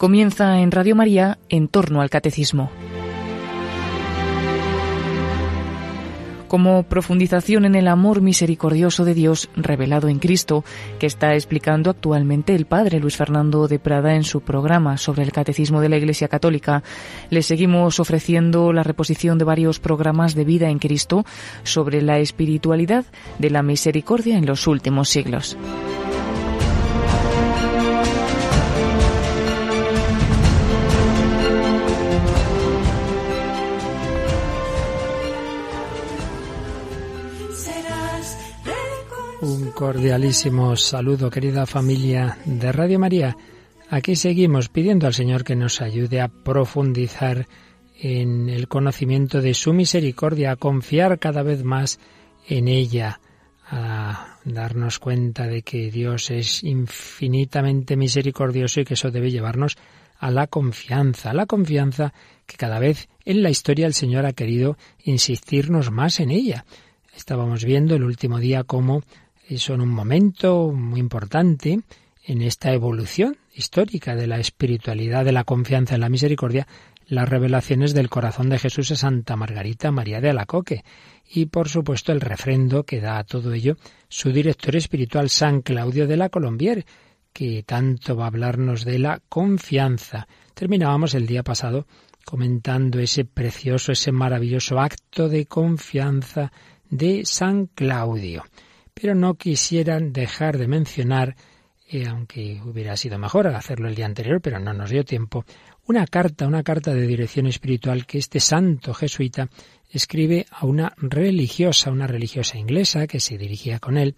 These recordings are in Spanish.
Comienza en Radio María en torno al catecismo. como profundización en el amor misericordioso de Dios revelado en Cristo, que está explicando actualmente el padre Luis Fernando de Prada en su programa sobre el Catecismo de la Iglesia Católica. Le seguimos ofreciendo la reposición de varios programas de vida en Cristo sobre la espiritualidad de la misericordia en los últimos siglos. Cordialísimo saludo, querida familia de Radio María. Aquí seguimos pidiendo al Señor que nos ayude a profundizar en el conocimiento de su misericordia, a confiar cada vez más en ella, a darnos cuenta de que Dios es infinitamente misericordioso y que eso debe llevarnos a la confianza, a la confianza que cada vez en la historia el Señor ha querido insistirnos más en ella. Estábamos viendo el último día cómo son un momento muy importante en esta evolución histórica de la espiritualidad, de la confianza en la misericordia, las revelaciones del corazón de Jesús a Santa Margarita María de Alacoque y por supuesto el refrendo que da a todo ello su director espiritual San Claudio de la Colombier, que tanto va a hablarnos de la confianza. Terminábamos el día pasado comentando ese precioso, ese maravilloso acto de confianza de San Claudio pero no quisieran dejar de mencionar, eh, aunque hubiera sido mejor hacerlo el día anterior, pero no nos dio tiempo, una carta, una carta de dirección espiritual que este santo jesuita escribe a una religiosa, una religiosa inglesa que se dirigía con él,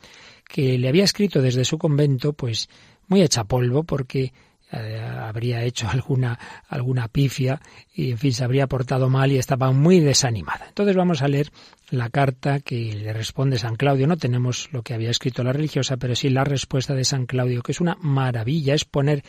que le había escrito desde su convento, pues muy hecha polvo, porque eh, habría hecho alguna, alguna pifia y, en fin, se habría portado mal y estaba muy desanimada. Entonces vamos a leer la carta que le responde San Claudio. No tenemos lo que había escrito la religiosa, pero sí la respuesta de San Claudio, que es una maravilla, es poner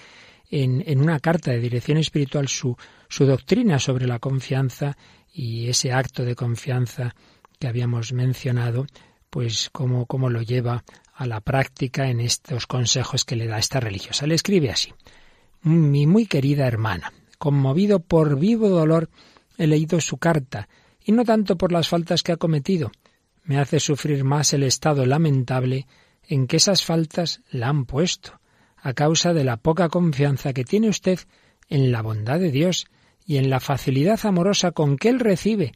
en, una carta de dirección espiritual su, su doctrina sobre la confianza y ese acto de confianza que habíamos mencionado, pues cómo, cómo lo lleva a la práctica en estos consejos que le da esta religiosa. Le escribe así mi muy querida hermana. Conmovido por vivo dolor, he leído su carta, y no tanto por las faltas que ha cometido. Me hace sufrir más el estado lamentable en que esas faltas la han puesto, a causa de la poca confianza que tiene usted en la bondad de Dios y en la facilidad amorosa con que Él recibe,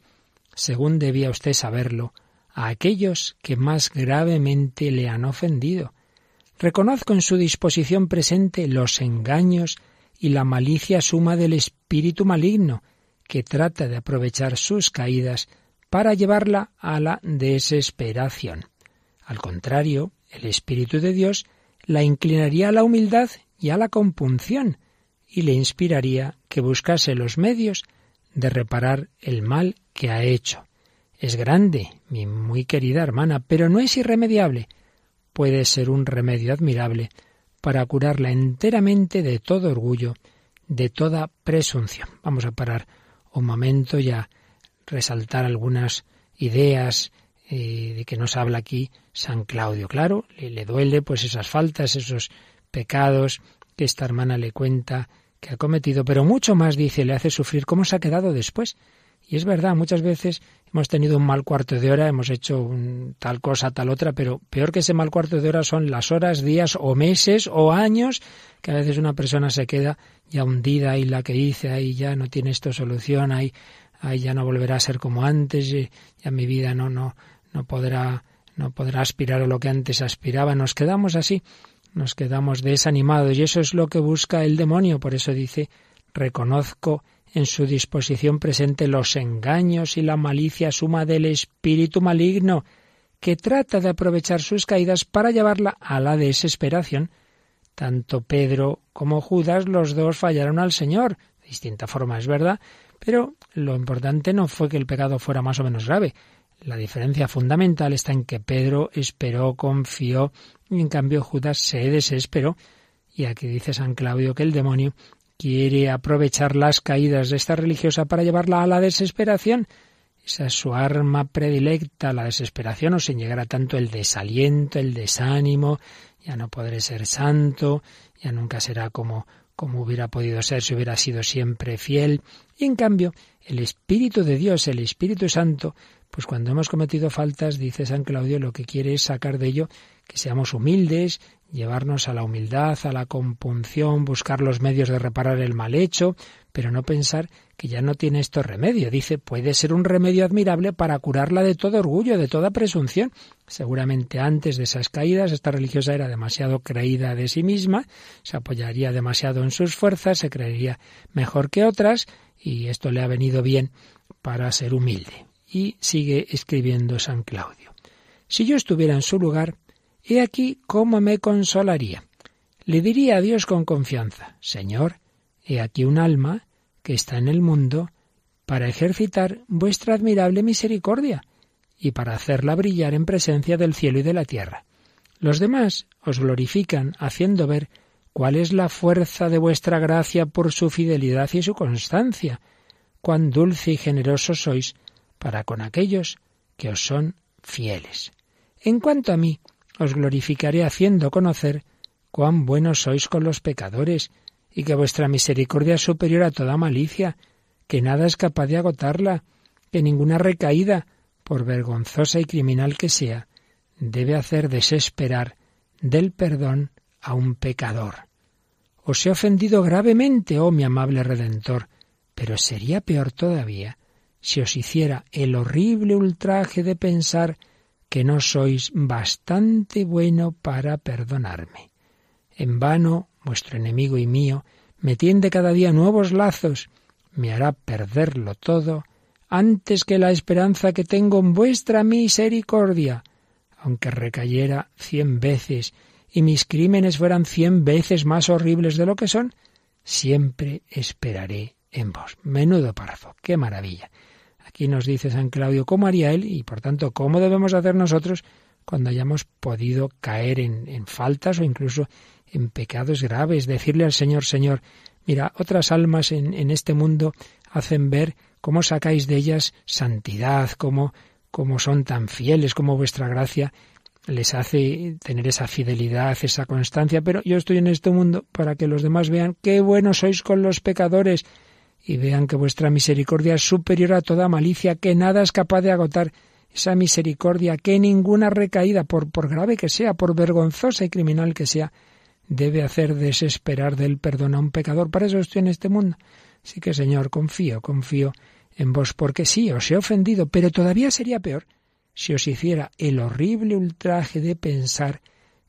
según debía usted saberlo, a aquellos que más gravemente le han ofendido, Reconozco en su disposición presente los engaños y la malicia suma del espíritu maligno, que trata de aprovechar sus caídas para llevarla a la desesperación. Al contrario, el Espíritu de Dios la inclinaría a la humildad y a la compunción, y le inspiraría que buscase los medios de reparar el mal que ha hecho. Es grande, mi muy querida hermana, pero no es irremediable puede ser un remedio admirable para curarla enteramente de todo orgullo, de toda presunción. Vamos a parar un momento y a resaltar algunas ideas eh, de que nos habla aquí San Claudio. Claro, le, le duele pues esas faltas, esos pecados que esta hermana le cuenta que ha cometido, pero mucho más dice, le hace sufrir cómo se ha quedado después. Y es verdad, muchas veces hemos tenido un mal cuarto de hora, hemos hecho tal cosa, tal otra, pero peor que ese mal cuarto de hora son las horas, días o meses o años que a veces una persona se queda ya hundida y la que dice, ahí ya no tiene esto solución, ahí, ahí ya no volverá a ser como antes, ya mi vida no, no, no podrá, no podrá aspirar a lo que antes aspiraba. Nos quedamos así, nos quedamos desanimados y eso es lo que busca el demonio. Por eso dice, reconozco en su disposición presente los engaños y la malicia suma del espíritu maligno, que trata de aprovechar sus caídas para llevarla a la desesperación. Tanto Pedro como Judas, los dos fallaron al Señor, de distinta forma, es verdad, pero lo importante no fue que el pecado fuera más o menos grave. La diferencia fundamental está en que Pedro esperó, confió, y en cambio Judas se desesperó. Y aquí dice San Claudio que el demonio quiere aprovechar las caídas de esta religiosa para llevarla a la desesperación. Esa es su arma predilecta, la desesperación, o sin llegar a tanto el desaliento, el desánimo, ya no podré ser santo, ya nunca será como, como hubiera podido ser si hubiera sido siempre fiel. Y en cambio, el Espíritu de Dios, el Espíritu Santo, pues cuando hemos cometido faltas, dice San Claudio, lo que quiere es sacar de ello que seamos humildes, llevarnos a la humildad, a la compunción, buscar los medios de reparar el mal hecho, pero no pensar que ya no tiene esto remedio. Dice, puede ser un remedio admirable para curarla de todo orgullo, de toda presunción. Seguramente antes de esas caídas, esta religiosa era demasiado creída de sí misma, se apoyaría demasiado en sus fuerzas, se creería mejor que otras, y esto le ha venido bien para ser humilde. Y sigue escribiendo San Claudio. Si yo estuviera en su lugar, he aquí cómo me consolaría. Le diría a Dios con confianza, Señor, he aquí un alma que está en el mundo para ejercitar vuestra admirable misericordia y para hacerla brillar en presencia del cielo y de la tierra. Los demás os glorifican haciendo ver cuál es la fuerza de vuestra gracia por su fidelidad y su constancia, cuán dulce y generoso sois para con aquellos que os son fieles. En cuanto a mí, os glorificaré haciendo conocer cuán buenos sois con los pecadores, y que vuestra misericordia es superior a toda malicia, que nada es capaz de agotarla, que ninguna recaída, por vergonzosa y criminal que sea, debe hacer desesperar del perdón a un pecador. Os he ofendido gravemente, oh mi amable Redentor, pero sería peor todavía si os hiciera el horrible ultraje de pensar que no sois bastante bueno para perdonarme. En vano vuestro enemigo y mío me tiende cada día nuevos lazos, me hará perderlo todo antes que la esperanza que tengo en vuestra misericordia, aunque recayera cien veces y mis crímenes fueran cien veces más horribles de lo que son, siempre esperaré en vos. Menudo párrafo, qué maravilla. Aquí nos dice San Claudio cómo haría él y por tanto cómo debemos hacer nosotros cuando hayamos podido caer en, faltas o incluso en pecados graves. Decirle al Señor, Señor, mira, otras almas en, en este mundo hacen ver cómo sacáis de ellas santidad, cómo, cómo son tan fieles, cómo vuestra gracia les hace tener esa fidelidad, esa constancia, pero yo estoy en este mundo para que los demás vean qué buenos sois con los pecadores, y vean que vuestra misericordia es superior a toda malicia, que nada es capaz de agotar esa misericordia, que ninguna recaída, por, por grave que sea, por vergonzosa y criminal que sea, debe hacer desesperar del perdón a un pecador. Para eso estoy en este mundo. Así que, Señor, confío, confío en vos, porque sí, os he ofendido, pero todavía sería peor si os hiciera el horrible ultraje de pensar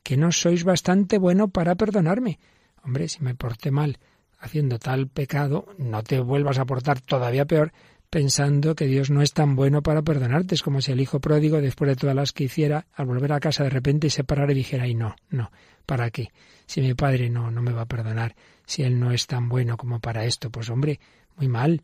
que no sois bastante bueno para perdonarme. Hombre, si me porté mal haciendo tal pecado, no te vuelvas a portar todavía peor pensando que Dios no es tan bueno para perdonarte. Es como si el hijo pródigo, después de todas las que hiciera, al volver a casa de repente se parara y dijera, y no, no, ¿para qué? Si mi padre no, no me va a perdonar, si él no es tan bueno como para esto, pues hombre, muy mal.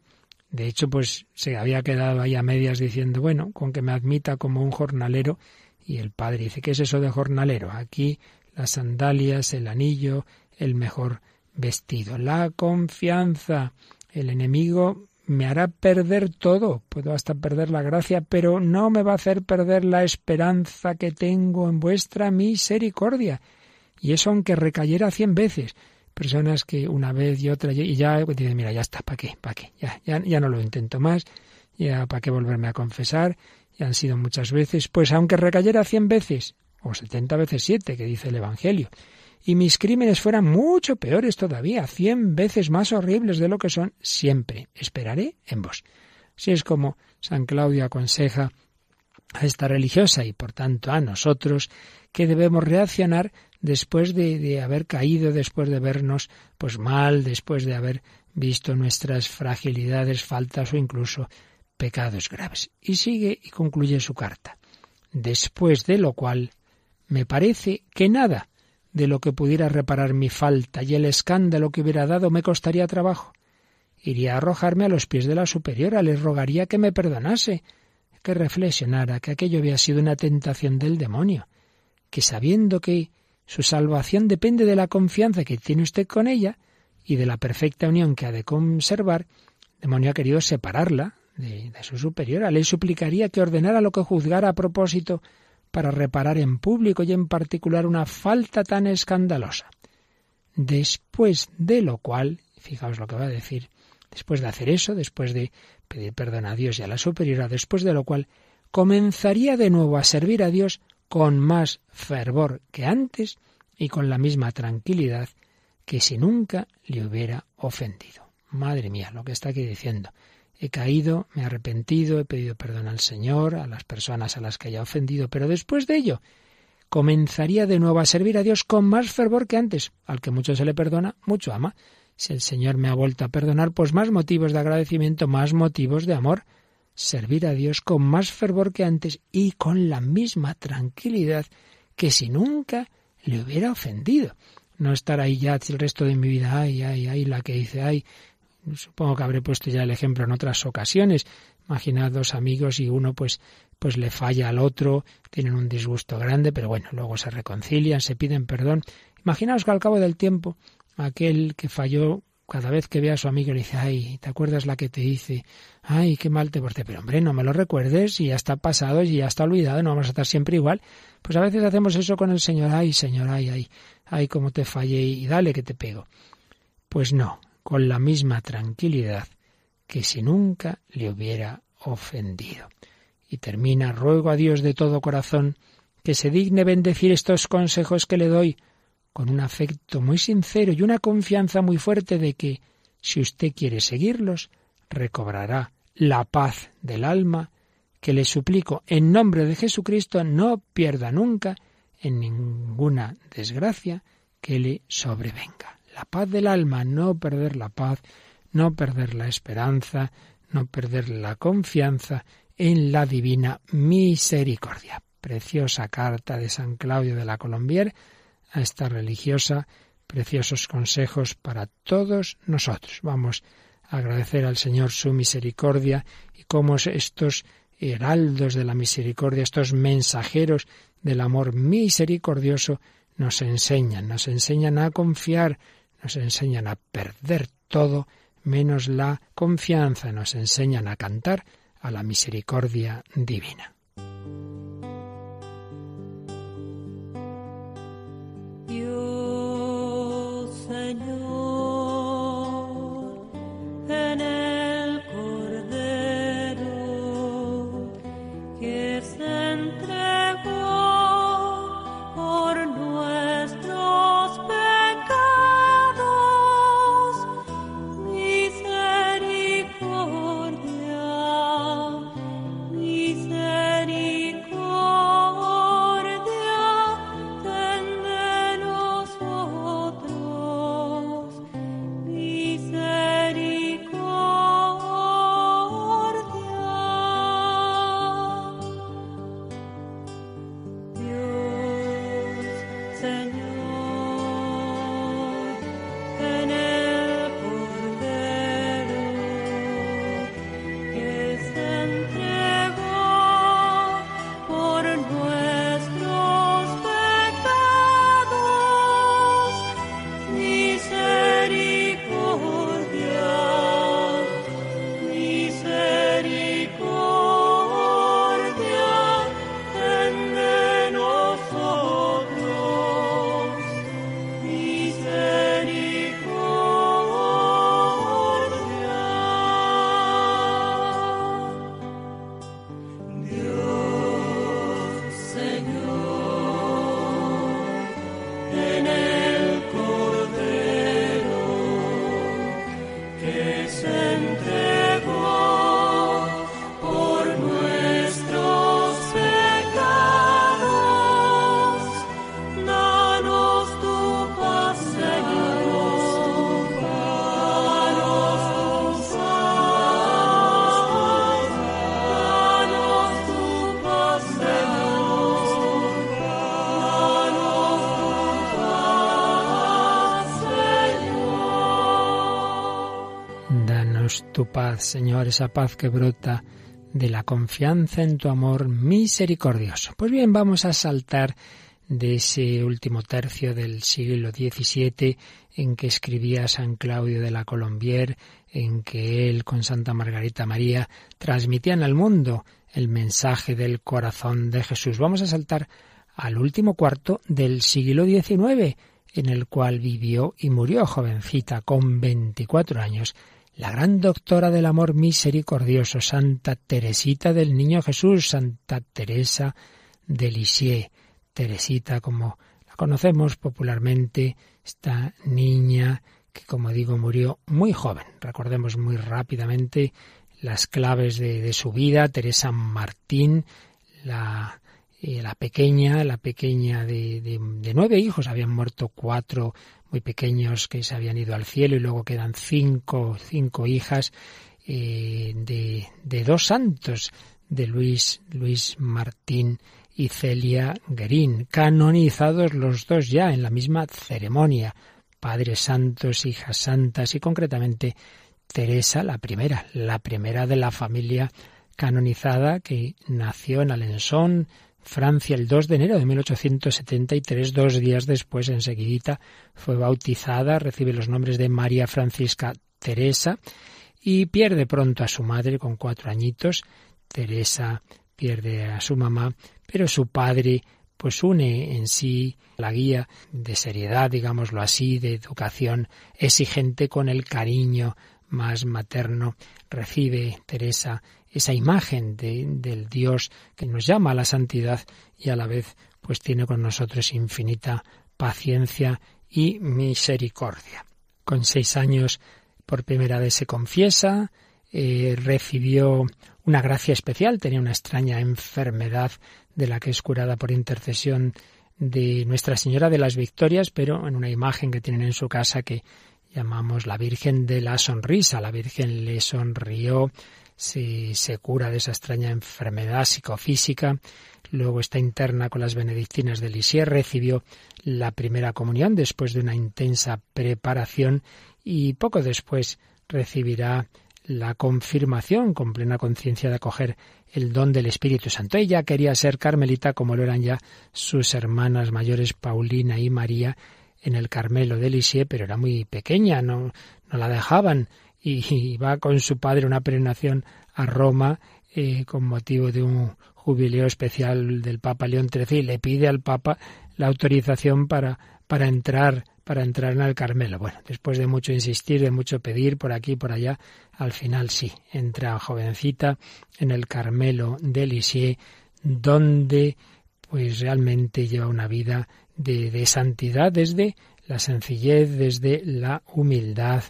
De hecho, pues se había quedado ahí a medias diciendo, bueno, con que me admita como un jornalero, y el padre dice, ¿qué es eso de jornalero? Aquí las sandalias, el anillo, el mejor vestido. La confianza. El enemigo me hará perder todo, puedo hasta perder la gracia, pero no me va a hacer perder la esperanza que tengo en vuestra misericordia. Y eso aunque recayera cien veces. Personas que una vez y otra y ya dicen, mira, ya está, ¿para qué? ¿Para qué? Ya, ya, ya no lo intento más, ya para qué volverme a confesar, ya han sido muchas veces. Pues aunque recayera cien veces, o setenta veces siete, que dice el Evangelio, y mis crímenes fueran mucho peores todavía, cien veces más horribles de lo que son, siempre esperaré en vos. Si es como San Claudio aconseja a esta religiosa y por tanto a nosotros que debemos reaccionar después de, de, haber caído, después de vernos pues mal, después de haber visto nuestras fragilidades, faltas o incluso pecados graves. Y sigue y concluye su carta. Después de lo cual me parece que nada de lo que pudiera reparar mi falta y el escándalo que hubiera dado me costaría trabajo. Iría a arrojarme a los pies de la superiora, le rogaría que me perdonase, que reflexionara que aquello había sido una tentación del demonio, que sabiendo que su salvación depende de la confianza que tiene usted con ella y de la perfecta unión que ha de conservar, el demonio ha querido separarla de, de su superiora. Le suplicaría que ordenara lo que juzgara a propósito para reparar en público y en particular una falta tan escandalosa. después de lo cual, fijaos lo que va a decir, después de hacer eso, después de pedir perdón a Dios y a la superiora, después de lo cual comenzaría de nuevo a servir a Dios con más fervor que antes y con la misma tranquilidad que si nunca le hubiera ofendido. Madre mía, lo que está aquí diciendo. He caído, me he arrepentido, he pedido perdón al Señor, a las personas a las que haya ofendido, pero después de ello comenzaría de nuevo a servir a Dios con más fervor que antes. Al que mucho se le perdona, mucho ama. Si el Señor me ha vuelto a perdonar, pues más motivos de agradecimiento, más motivos de amor. Servir a Dios con más fervor que antes y con la misma tranquilidad que si nunca le hubiera ofendido. No estar ahí ya el resto de mi vida, ay, ay, ay, la que dice, ay, supongo que habré puesto ya el ejemplo en otras ocasiones. Imaginad dos amigos y uno pues pues le falla al otro, tienen un disgusto grande, pero bueno, luego se reconcilian, se piden perdón. Imaginaos que al cabo del tiempo, aquel que falló, cada vez que ve a su amigo le dice, ay, ¿te acuerdas la que te hice? Ay, qué mal te porté. Pero hombre, no me lo recuerdes y ya está pasado y ya está olvidado, no vamos a estar siempre igual. Pues a veces hacemos eso con el Señor, ay, Señor, ay, ay, ay, cómo te fallé y dale que te pego. Pues no, con la misma tranquilidad que si nunca le hubiera ofendido. Y termina, ruego a Dios de todo corazón que se digne bendecir estos consejos que le doy, con un afecto muy sincero y una confianza muy fuerte de que, si usted quiere seguirlos, recobrará la paz del alma, que le suplico en nombre de Jesucristo no pierda nunca en ninguna desgracia que le sobrevenga. La paz del alma, no perder la paz, no perder la esperanza, no perder la confianza en la divina misericordia. Preciosa carta de San Claudio de la Colombier a esta religiosa, preciosos consejos para todos nosotros. Vamos a agradecer al Señor su misericordia y cómo estos heraldos de la misericordia, estos mensajeros del amor misericordioso nos enseñan, nos enseñan a confiar, nos enseñan a perder todo menos la confianza, nos enseñan a cantar a la misericordia divina. Tu paz, Señor, esa paz que brota de la confianza en tu amor misericordioso. Pues bien, vamos a saltar de ese último tercio del siglo XVII en que escribía San Claudio de la Colombier, en que él con Santa Margarita María transmitían al mundo el mensaje del corazón de Jesús. Vamos a saltar al último cuarto del siglo XIX, en el cual vivió y murió jovencita con 24 años la gran doctora del amor misericordioso, Santa Teresita del Niño Jesús, Santa Teresa de Lisieux, Teresita como la conocemos popularmente, esta niña que como digo murió muy joven. Recordemos muy rápidamente las claves de, su vida, Teresa Martín, la, la pequeña, la pequeña de, de, nueve hijos, habían muerto cuatro muy pequeños que se habían ido al cielo y luego quedan cinco, cinco hijas eh, de, de, dos santos, de Luis, Luis Martín y Celia Guerín, canonizados los dos ya en la misma ceremonia, padres santos, hijas santas y concretamente Teresa la primera, la primera de la familia canonizada que nació en Alençon, Francia el 2 de enero de 1873, dos días después, enseguidita, fue bautizada, recibe los nombres de María Francisca Teresa y pierde pronto a su madre con cuatro añitos. Teresa pierde a su mamá, pero su padre pues une en sí la guía de seriedad, digámoslo así, de educación exigente con el cariño más materno. Recibe Teresa esa imagen de, del Dios que nos llama a la santidad y a la vez pues tiene con nosotros infinita paciencia y misericordia. Con seis años por primera vez se confiesa, eh, recibió una gracia especial, tenía una extraña enfermedad de la que es curada por intercesión de Nuestra Señora de las Victorias, pero en una imagen que tienen en su casa que llamamos la Virgen de la Sonrisa. La Virgen le sonrió, si se cura de esa extraña enfermedad psicofísica. Luego está interna con las benedictinas de Lisieux, recibió la primera comunión después de una intensa preparación y poco después recibirá la confirmación con plena conciencia de acoger el don del Espíritu Santo. Ella quería ser carmelita como lo eran ya sus hermanas mayores Paulina y María en el Carmelo de Lisieux, pero era muy pequeña, no, no la dejaban y va con su padre una peregrinación a Roma eh, con motivo de un jubileo especial del Papa León XIII y le pide al Papa la autorización para, para entrar para entrar en el Carmelo. Bueno, después de mucho insistir, de mucho pedir por aquí y por allá, al final sí, entra jovencita en el Carmelo de Lisieux, donde pues realmente lleva una vida de, de santidad desde la sencillez, desde la humildad,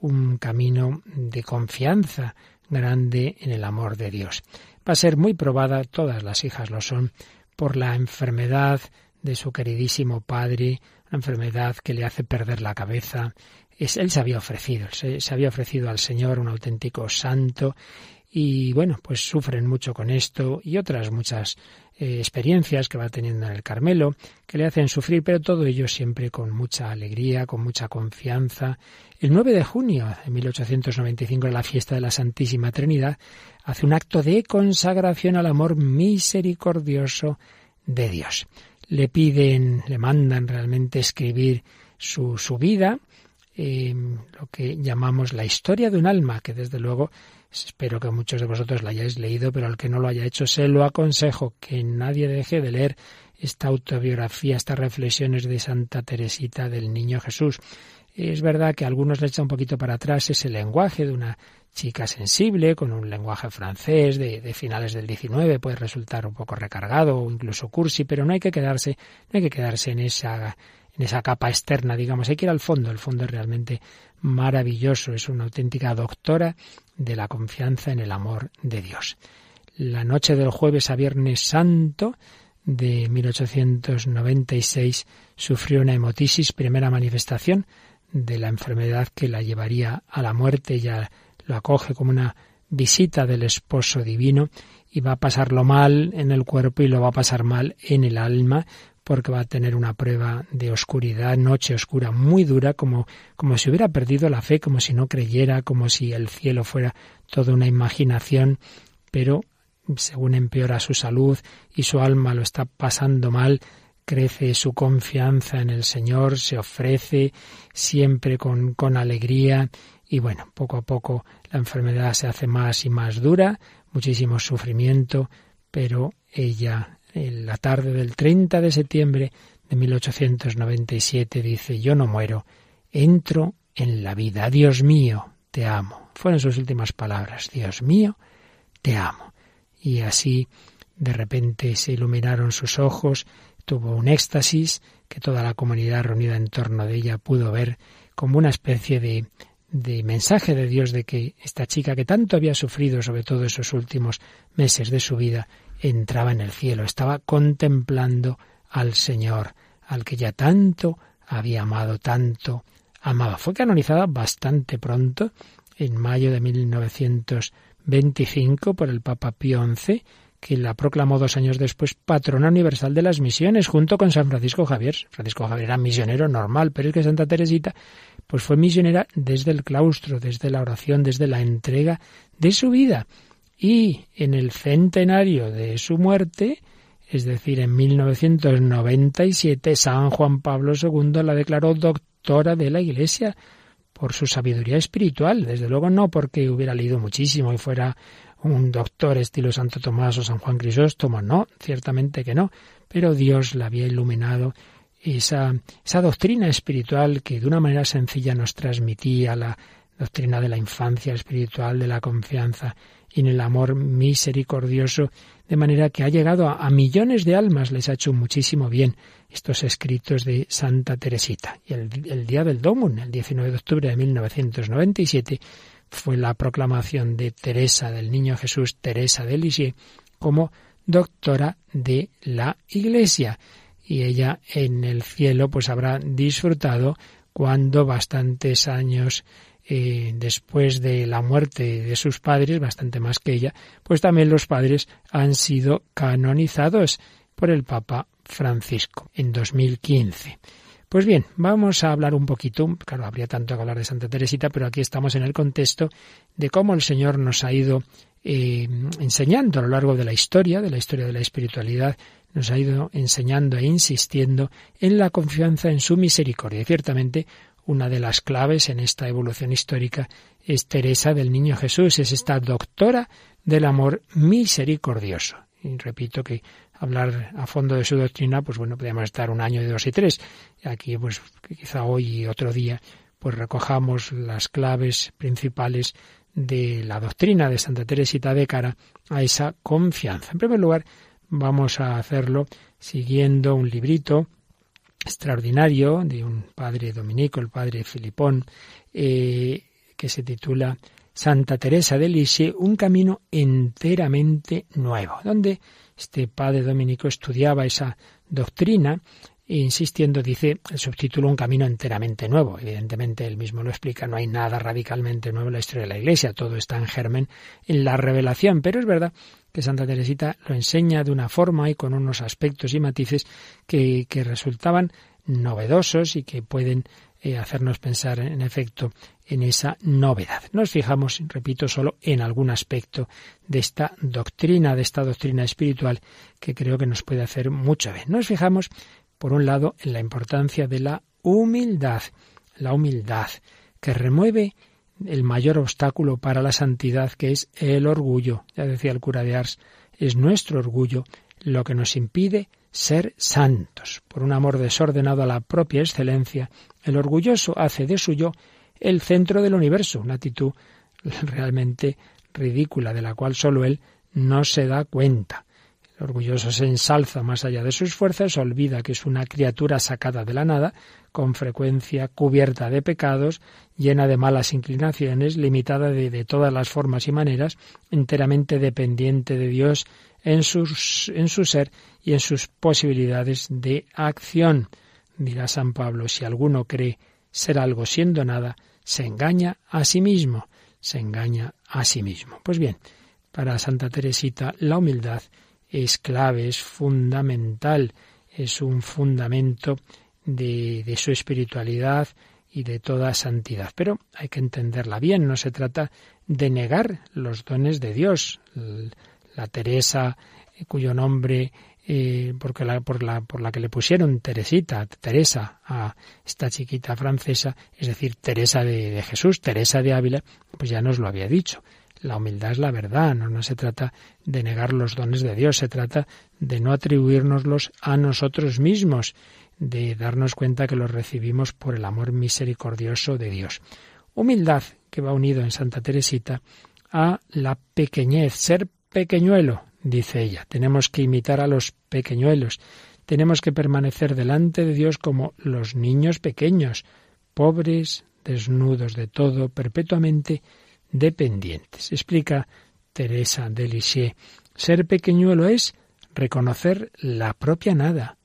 un camino de confianza grande en el amor de Dios. Va a ser muy probada, todas las hijas lo son, por la enfermedad de su queridísimo padre, una enfermedad que le hace perder la cabeza. Él se había ofrecido, se, se había ofrecido al Señor, un auténtico santo, y bueno, pues sufren mucho con esto y otras muchas eh, experiencias que va teniendo en el Carmelo que le hacen sufrir, pero todo ello siempre con mucha alegría, con mucha confianza. El 9 de junio de 1895, en la fiesta de la Santísima Trinidad, hace un acto de consagración al amor misericordioso de Dios. Le piden, le mandan realmente escribir su, su vida, eh, lo que llamamos la historia de un alma, que desde luego Espero que muchos de vosotros la hayáis leído, pero al que no lo haya hecho, se lo aconsejo que nadie deje de leer esta autobiografía, estas reflexiones de Santa Teresita del Niño Jesús. Es verdad que a algunos le echa un poquito para atrás ese lenguaje de una chica sensible, con un lenguaje francés de, de, finales del XIX, puede resultar un poco recargado o incluso cursi, pero no hay que quedarse, no hay que quedarse en esa en esa capa externa, digamos. Hay que ir al fondo. El fondo es realmente maravilloso. Es una auténtica doctora de la confianza en el amor de Dios. La noche del jueves a Viernes Santo de 1896 sufrió una hemotisis, primera manifestación de la enfermedad que la llevaría a la muerte. Ya lo acoge como una visita del esposo divino y va a pasarlo mal en el cuerpo y lo va a pasar mal en el alma porque va a tener una prueba de oscuridad, noche oscura muy dura, como, como si hubiera perdido la fe, como si no creyera, como si el cielo fuera toda una imaginación, pero según empeora su salud y su alma lo está pasando mal, crece su confianza en el Señor, se ofrece siempre con, con alegría y bueno, poco a poco la enfermedad se hace más y más dura, muchísimo sufrimiento, pero ella en la tarde del 30 de septiembre de 1897 dice, yo no muero, entro en la vida. Dios mío, te amo. Fueron sus últimas palabras. Dios mío, te amo. Y así de repente se iluminaron sus ojos, tuvo un éxtasis que toda la comunidad reunida en torno de ella pudo ver como una especie de, de mensaje de Dios de que esta chica que tanto había sufrido, sobre todo esos últimos meses de su vida, entraba en el cielo, estaba contemplando al Señor, al que ya tanto había amado, tanto amaba. Fue canonizada bastante pronto, en mayo de 1925, por el Papa Pío XI, que la proclamó dos años después patrona universal de las misiones, junto con San Francisco Javier. Francisco Javier era misionero normal, pero es que Santa Teresita pues fue misionera desde el claustro, desde la oración, desde la entrega de su vida. Y en el centenario de su muerte, es decir, en 1997, San Juan Pablo II la declaró doctora de la Iglesia por su sabiduría espiritual, desde luego no porque hubiera leído muchísimo y fuera un doctor estilo Santo Tomás o San Juan Crisóstomo, no, ciertamente que no, pero Dios la había iluminado esa, esa doctrina espiritual que de una manera sencilla nos transmitía la doctrina de la infancia espiritual, de la confianza y en el amor misericordioso, de manera que ha llegado a, millones de almas, les ha hecho muchísimo bien estos escritos de Santa Teresita. Y el, el día del Domun, el 19 de octubre de 1997, fue la proclamación de Teresa del Niño Jesús, Teresa de Lisieux, como doctora de la Iglesia y ella en el cielo pues habrá disfrutado cuando bastantes años eh, después de la muerte de sus padres, bastante más que ella, pues también los padres han sido canonizados por el Papa Francisco en 2015. Pues bien, vamos a hablar un poquito, claro, habría tanto que hablar de Santa Teresita, pero aquí estamos en el contexto de cómo el Señor nos ha ido eh, enseñando a lo largo de la historia, de la historia de la espiritualidad, nos ha ido enseñando e insistiendo en la confianza en su misericordia. Y ciertamente una de las claves en esta evolución histórica es Teresa del Niño Jesús, es esta doctora del amor misericordioso. Y repito que hablar a fondo de su doctrina, pues bueno, podríamos estar un año, dos y tres. Aquí, pues quizá hoy y otro día, pues recojamos las claves principales de la doctrina de Santa Teresita de cara a esa confianza. En primer lugar, Vamos a hacerlo siguiendo un librito extraordinario de un padre dominico, el padre Filipón, eh, que se titula Santa Teresa de Lisieux, un camino enteramente nuevo, donde este padre dominico estudiaba esa doctrina insistiendo, dice el subtítulo, un camino enteramente nuevo. Evidentemente, él mismo lo explica, no hay nada radicalmente nuevo en la historia de la Iglesia, todo está en germen en la revelación, pero es verdad que Santa Teresita lo enseña de una forma y con unos aspectos y matices que, resultaban novedosos y que pueden eh, hacernos pensar, en efecto, en esa novedad. Nos fijamos, repito, solo en algún aspecto de esta doctrina, de esta doctrina espiritual, que creo que nos puede hacer mucho bien. Nos fijamos por un lado, en la importancia de la humildad, la humildad que remueve el mayor obstáculo para la santidad, que es el orgullo. Ya decía el cura de Ars, es nuestro orgullo lo que nos impide ser santos. Por un amor desordenado a la propia excelencia, el orgulloso hace de suyo el centro del universo, una actitud realmente ridícula de la cual solo él no se da cuenta. El orgulloso se ensalza más allá de sus fuerzas, olvida que es una criatura sacada de la nada, con frecuencia cubierta de pecados, llena de malas inclinaciones, limitada de, todas las formas y maneras, enteramente dependiente de Dios en, sus, en su ser y en sus posibilidades de acción. Dirá San Pablo, si alguno cree ser algo siendo nada, se engaña a sí mismo, se engaña a sí mismo. Pues bien, para Santa Teresita la humildad es clave, es fundamental, es un fundamento de, de su espiritualidad y de toda santidad. Pero hay que entenderla bien, no se trata de negar los dones de Dios. La Teresa, eh, cuyo nombre, eh, porque la, por, la, por la que le pusieron Teresita, Teresa, a esta chiquita francesa, es decir, Teresa de, Jesús, Teresa de Ávila, pues ya nos lo había dicho. La humildad es la verdad, no, no se trata de negar los dones de Dios, se trata de no atribuírnoslos a nosotros mismos, de darnos cuenta que los recibimos por el amor misericordioso de Dios. Humildad que va unido en Santa Teresita a la pequeñez, ser pequeñuelo, dice ella. Tenemos que imitar a los pequeñuelos. Tenemos que permanecer delante de Dios como los niños pequeños, pobres, desnudos de todo, perpetuamente dependientes. Explica Teresa de Lisieux. Ser pequeñuelo es reconocer la propia nada,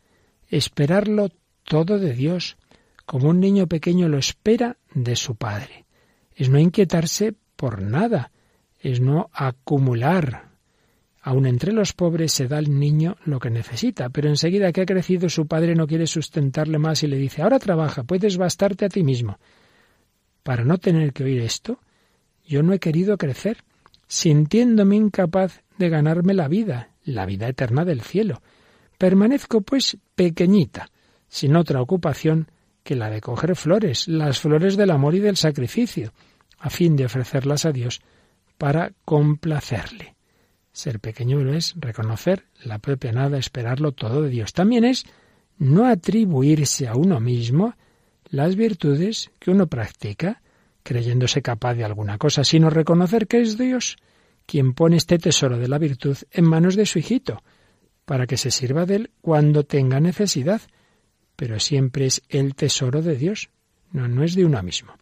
esperarlo todo de Dios, como un niño pequeño lo espera de su padre. Es no inquietarse por nada, es no acumular. Aun entre los pobres se da al niño lo que necesita, pero enseguida que ha crecido su padre no quiere sustentarle más y le dice ahora trabaja, puedes bastarte a ti mismo. Para no tener que oír esto, yo no he querido crecer, sintiéndome incapaz de ganarme la vida, la vida eterna del cielo. Permanezco, pues, pequeñita, sin otra ocupación que la de coger flores, las flores del amor y del sacrificio, a fin de ofrecerlas a Dios para complacerle. Ser pequeñuelo es reconocer la propia nada, esperarlo todo de Dios. También es no atribuirse a uno mismo las virtudes que uno practica, creyéndose capaz de alguna cosa, sino reconocer que es Dios quien pone este tesoro de la virtud en manos de su hijito, para que se sirva de él cuando tenga necesidad, pero siempre es el tesoro de Dios, no, no es de uno mismo.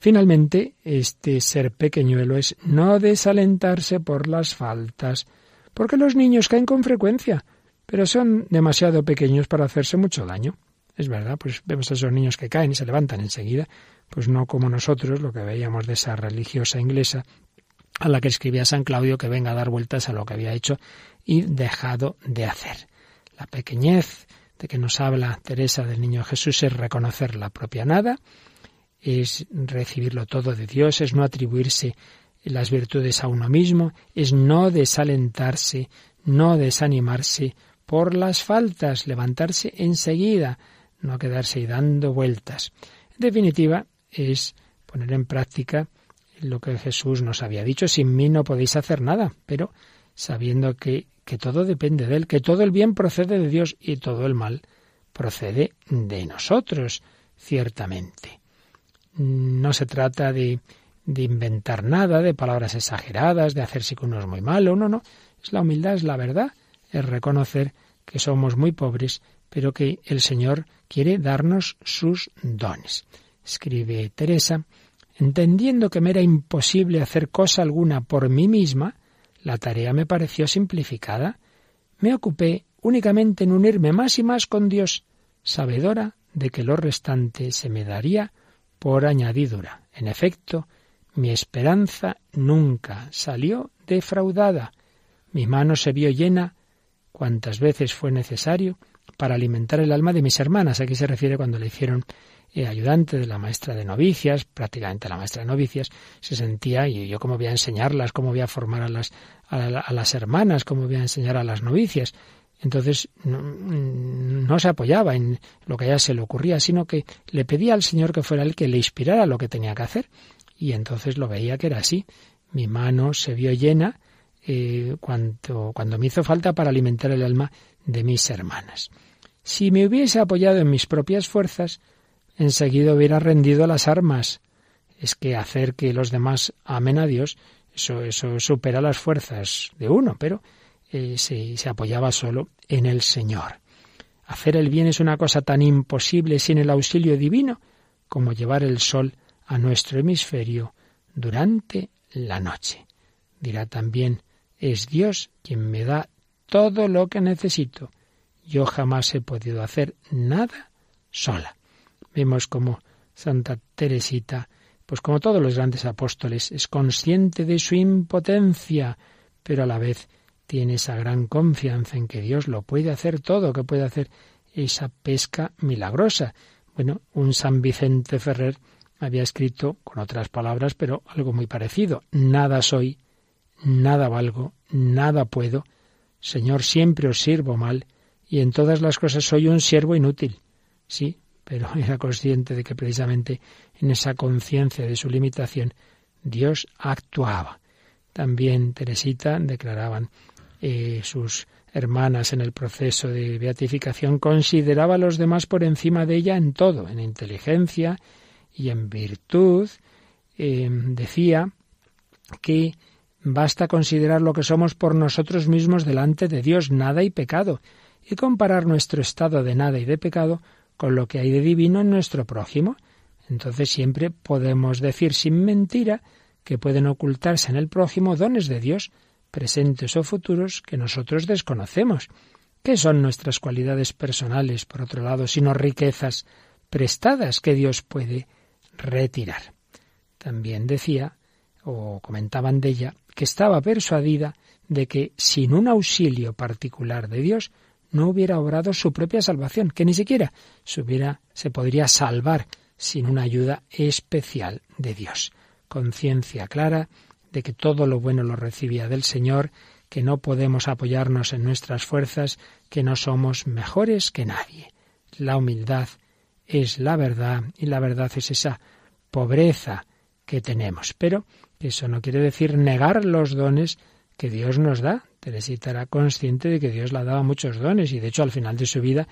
Finalmente, este ser pequeñuelo es no desalentarse por las faltas, porque los niños caen con frecuencia, pero son demasiado pequeños para hacerse mucho daño. Es verdad, pues vemos a esos niños que caen y se levantan enseguida, pues no como nosotros, lo que veíamos de esa religiosa inglesa a la que escribía San Claudio que venga a dar vueltas a lo que había hecho y dejado de hacer. La pequeñez de que nos habla Teresa del Niño Jesús es reconocer la propia nada, es recibirlo todo de Dios, es no atribuirse las virtudes a uno mismo, es no desalentarse, no desanimarse por las faltas, levantarse enseguida, no quedarse ahí dando vueltas. En definitiva, es poner en práctica lo que Jesús nos había dicho, sin mí no podéis hacer nada, pero sabiendo que, que todo depende de Él, que todo el bien procede de Dios y todo el mal procede de nosotros, ciertamente. No se trata de, de inventar nada, de palabras exageradas, de hacerse que uno es muy malo, no, no. Es la humildad, es la verdad, es reconocer que somos muy pobres, pero que el Señor quiere darnos sus dones. Escribe Teresa, Entendiendo que me era imposible hacer cosa alguna por mí misma, la tarea me pareció simplificada. Me ocupé únicamente en unirme más y más con Dios, sabedora de que lo restante se me daría por añadidura. En efecto, mi esperanza nunca salió defraudada. Mi mano se vio llena cuantas veces fue necesario para alimentar el alma de mis hermanas. Aquí se refiere cuando le hicieron eh, ayudante de la maestra de novicias, prácticamente la maestra de novicias, se sentía, y yo cómo voy a enseñarlas, cómo voy a formar a las, a, las hermanas, cómo voy a enseñar a las novicias. Entonces no, se apoyaba en lo que a ella se le ocurría, sino que le pedía al Señor que fuera el que le inspirara lo que tenía que hacer. Y entonces lo veía que era así. Mi mano se vio llena eh, cuando, cuando me hizo falta para alimentar el alma de mis hermanas. Si me hubiese apoyado en mis propias fuerzas, enseguida hubiera rendido las armas. Es que hacer que los demás amen a Dios, eso, eso supera las fuerzas de uno, pero eh, se, se apoyaba solo en el Señor. Hacer el bien es una cosa tan imposible sin el auxilio divino como llevar el sol a nuestro hemisferio durante la noche. Dirá también, es Dios quien me da todo lo que necesito. Yo jamás he podido hacer nada sola. Vemos como Santa Teresita, pues como todos los grandes apóstoles, es consciente de su impotencia, pero a la vez tiene esa gran confianza en que Dios lo puede hacer todo, que puede hacer esa pesca milagrosa. Bueno, un San Vicente Ferrer había escrito con otras palabras, pero algo muy parecido. Nada soy, nada valgo, nada puedo. Señor, siempre os sirvo mal, y en todas las cosas soy un siervo inútil. Sí, pero era consciente de que precisamente en esa conciencia de su limitación Dios actuaba. También Teresita declaraban eh, sus hermanas en el proceso de beatificación, consideraba a los demás por encima de ella en todo, en inteligencia y en virtud. Eh, decía que basta considerar lo que somos por nosotros mismos delante de Dios, nada y pecado, y comparar nuestro estado de nada y de pecado con lo que hay de divino en nuestro prójimo. Entonces siempre podemos decir sin mentira que pueden ocultarse en el prójimo dones de Dios, presentes o futuros, que nosotros desconocemos. ¿Qué son nuestras cualidades personales, por otro lado, sino riquezas prestadas que Dios puede retirar? También decía, o comentaban de ella, que estaba persuadida de que sin un auxilio particular de Dios no hubiera obrado su propia salvación, que ni siquiera se, hubiera, se podría salvar sin una ayuda especial de Dios. Conciencia clara de que todo lo bueno lo recibía del Señor, que no podemos apoyarnos en nuestras fuerzas, que no somos mejores que nadie. La humildad es la verdad y la verdad es esa pobreza que tenemos. Pero eso no quiere decir negar los dones que Dios nos da. Teresita era consciente de que Dios le daba muchos dones y de hecho al final de su vida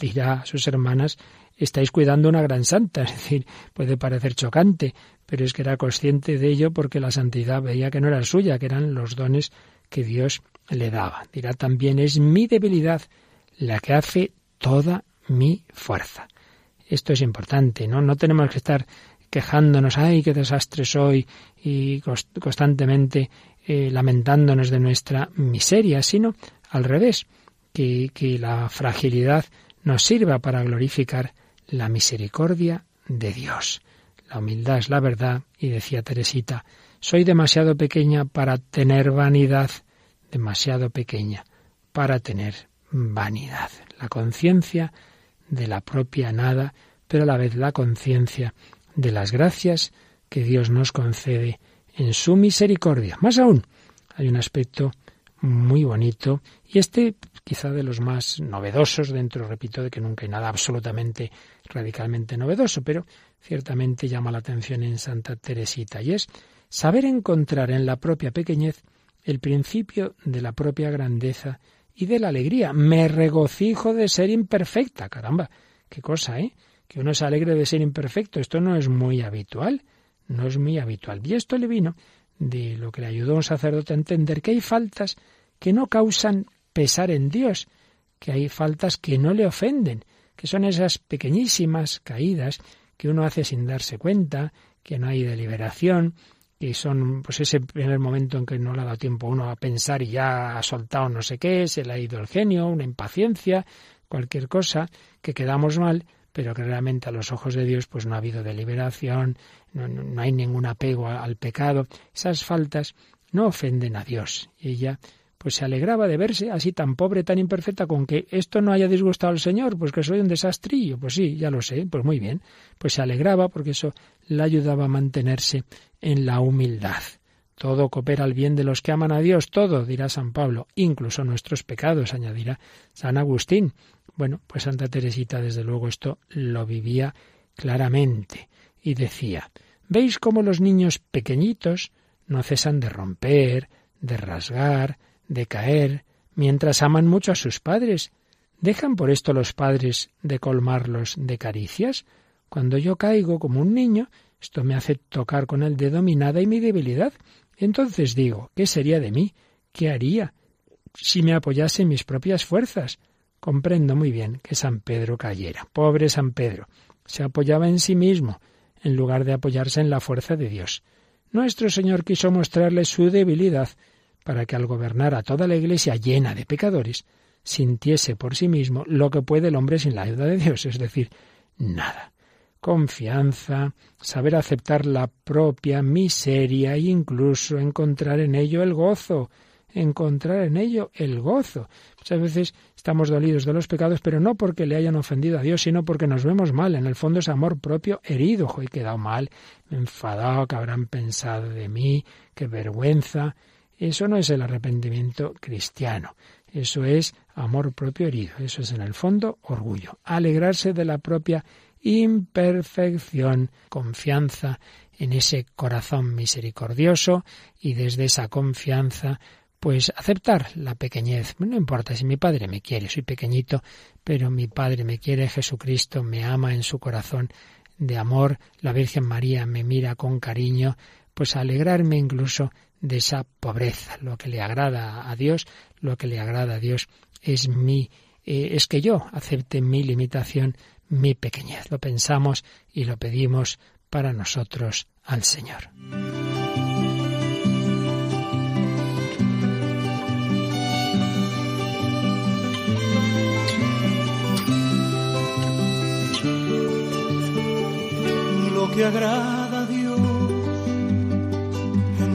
dirá a sus hermanas estáis cuidando una gran santa. Es decir, puede parecer chocante, pero es que era consciente de ello porque la santidad veía que no era suya, que eran los dones que Dios le daba. Dirá también, es mi debilidad la que hace toda mi fuerza. Esto es importante, ¿no? No tenemos que estar quejándonos, ay, qué desastre soy, y constantemente eh, lamentándonos de nuestra miseria, sino al revés, que, que la fragilidad nos sirva para glorificar la misericordia de Dios. La humildad es la verdad, y decía Teresita, soy demasiado pequeña para tener vanidad, demasiado pequeña para tener vanidad. La conciencia de la propia nada, pero a la vez la conciencia de las gracias que Dios nos concede en su misericordia. Más aún, hay un aspecto muy bonito y este quizá de los más novedosos dentro, repito, de que nunca hay nada absolutamente radicalmente novedoso, pero ciertamente llama la atención en Santa Teresita y es saber encontrar en la propia pequeñez el principio de la propia grandeza y de la alegría. Me regocijo de ser imperfecta, caramba, qué cosa, ¿eh? que uno se alegre de ser imperfecto. Esto no es muy habitual, no es muy habitual. Y esto le vino de lo que le ayudó un sacerdote a entender que hay faltas que no causan pesar en Dios, que hay faltas que no le ofenden, que son esas pequeñísimas caídas que uno hace sin darse cuenta, que no hay deliberación, que son pues ese primer momento en que no le ha dado tiempo uno a pensar y ya ha soltado no sé qué, se le ha ido el genio, una impaciencia, cualquier cosa, que quedamos mal, pero que realmente a los ojos de Dios pues no ha habido deliberación, no, no hay ningún apego al pecado. Esas faltas no ofenden a Dios. Y ella pues se alegraba de verse así tan pobre, tan imperfecta, con que esto no haya disgustado al Señor, pues que soy un desastrillo. Pues sí, ya lo sé, pues muy bien. Pues se alegraba porque eso la ayudaba a mantenerse en la humildad. Todo coopera al bien de los que aman a Dios, todo, dirá San Pablo, incluso nuestros pecados, añadirá San Agustín. Bueno, pues Santa Teresita desde luego esto lo vivía claramente y decía, ¿veis cómo los niños pequeñitos no cesan de romper, de rasgar, de caer, mientras aman mucho a sus padres? ¿Dejan por esto los padres de colmarlos de caricias? Cuando yo caigo como un niño, esto me hace tocar con el dedo mi nada y mi debilidad. Entonces digo, ¿qué sería de mí? ¿Qué haría si me apoyase en mis propias fuerzas? Comprendo muy bien que San Pedro cayera. Pobre San Pedro. Se apoyaba en sí mismo, en lugar de apoyarse en la fuerza de Dios. Nuestro Señor quiso mostrarle su debilidad, para que al gobernar a toda la Iglesia llena de pecadores, sintiese por sí mismo lo que puede el hombre sin la ayuda de Dios, es decir, nada. Confianza, saber aceptar la propia miseria e incluso encontrar en ello el gozo, encontrar en ello el gozo. Muchas veces estamos dolidos de los pecados, pero no porque le hayan ofendido a Dios, sino porque nos vemos mal. En el fondo es amor propio herido. he quedado mal, enfadado, que habrán pensado de mí, qué vergüenza. Eso no es el arrepentimiento cristiano. Eso es amor propio herido. Eso es en el fondo orgullo. Alegrarse de la propia imperfección, confianza en ese corazón misericordioso y desde esa confianza pues aceptar la pequeñez. No importa si mi padre me quiere, soy pequeñito, pero mi padre me quiere, Jesucristo me ama en su corazón de amor, la Virgen María me mira con cariño, pues alegrarme incluso de esa pobreza. Lo que le agrada a Dios, lo que le agrada a Dios es mi eh, es que yo acepte mi limitación, mi pequeñez. Lo pensamos y lo pedimos para nosotros al Señor. Lo que agrada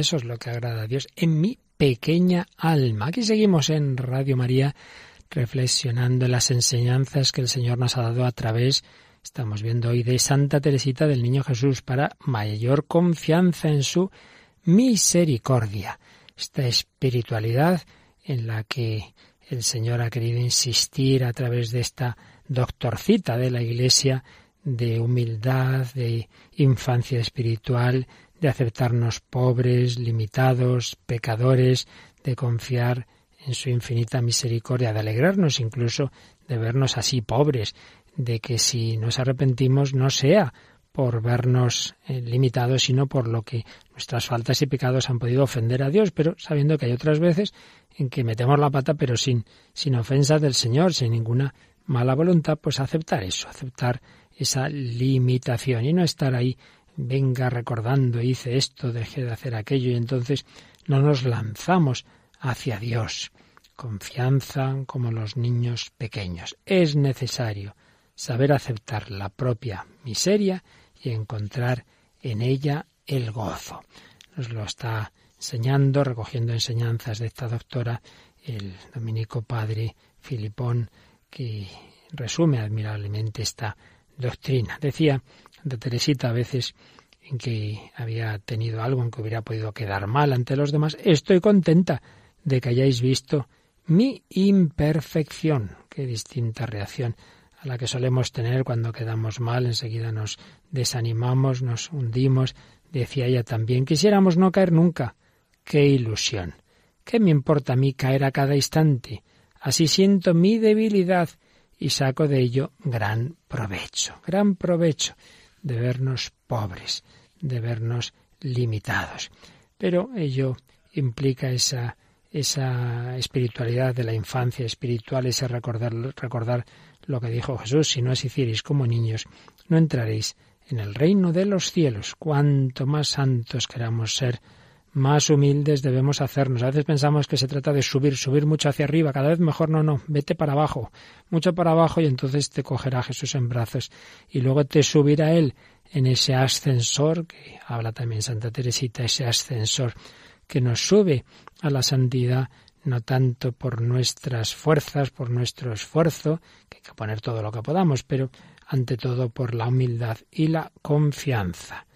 Eso es lo que agrada a Dios en mi pequeña alma. Aquí seguimos en Radio María reflexionando en las enseñanzas que el Señor nos ha dado a través, estamos viendo hoy, de Santa Teresita del Niño Jesús para mayor confianza en su misericordia. Esta espiritualidad en la que el Señor ha querido insistir a través de esta doctorcita de la Iglesia de humildad, de infancia espiritual, de aceptarnos pobres, limitados, pecadores, de confiar en su infinita misericordia, de alegrarnos incluso de vernos así pobres, de que si nos arrepentimos no sea por vernos eh, limitados, sino por lo que nuestras faltas y pecados han podido ofender a Dios, pero sabiendo que hay otras veces en que metemos la pata, pero sin, sin ofensa del Señor, sin ninguna mala voluntad, pues aceptar eso, aceptar esa limitación y no estar ahí venga recordando, hice esto, dejé de hacer aquello, y entonces no nos lanzamos hacia Dios. Confianza como los niños pequeños. Es necesario saber aceptar la propia miseria y encontrar en ella el gozo. Nos lo está enseñando, recogiendo enseñanzas de esta doctora, el dominico padre Filipón, que resume admirablemente esta doctrina. Decía de Teresita a veces en que había tenido algo en que hubiera podido quedar mal ante los demás, estoy contenta de que hayáis visto mi imperfección. Qué distinta reacción a la que solemos tener cuando quedamos mal, enseguida nos desanimamos, nos hundimos. Decía ella también, quisiéramos no caer nunca, qué ilusión. ¿Qué me importa a mí caer a cada instante? Así siento mi debilidad y saco de ello gran provecho, gran provecho de vernos pobres, de vernos limitados. Pero ello implica esa, esa espiritualidad de la infancia espiritual, ese recordar, recordar lo que dijo Jesús, si no os como niños, no entraréis en el reino de los cielos. Cuanto más santos queramos ser, más humildes debemos hacernos. A veces pensamos que se trata de subir, subir mucho hacia arriba, cada vez mejor, no, no, vete para abajo, mucho para abajo y entonces te cogerá Jesús en brazos y luego te subirá Él en ese ascensor, que habla también Santa Teresita, ese ascensor que nos sube a la santidad no tanto por nuestras fuerzas, por nuestro esfuerzo, que hay que poner todo lo que podamos, pero ante todo por la humildad y la confianza.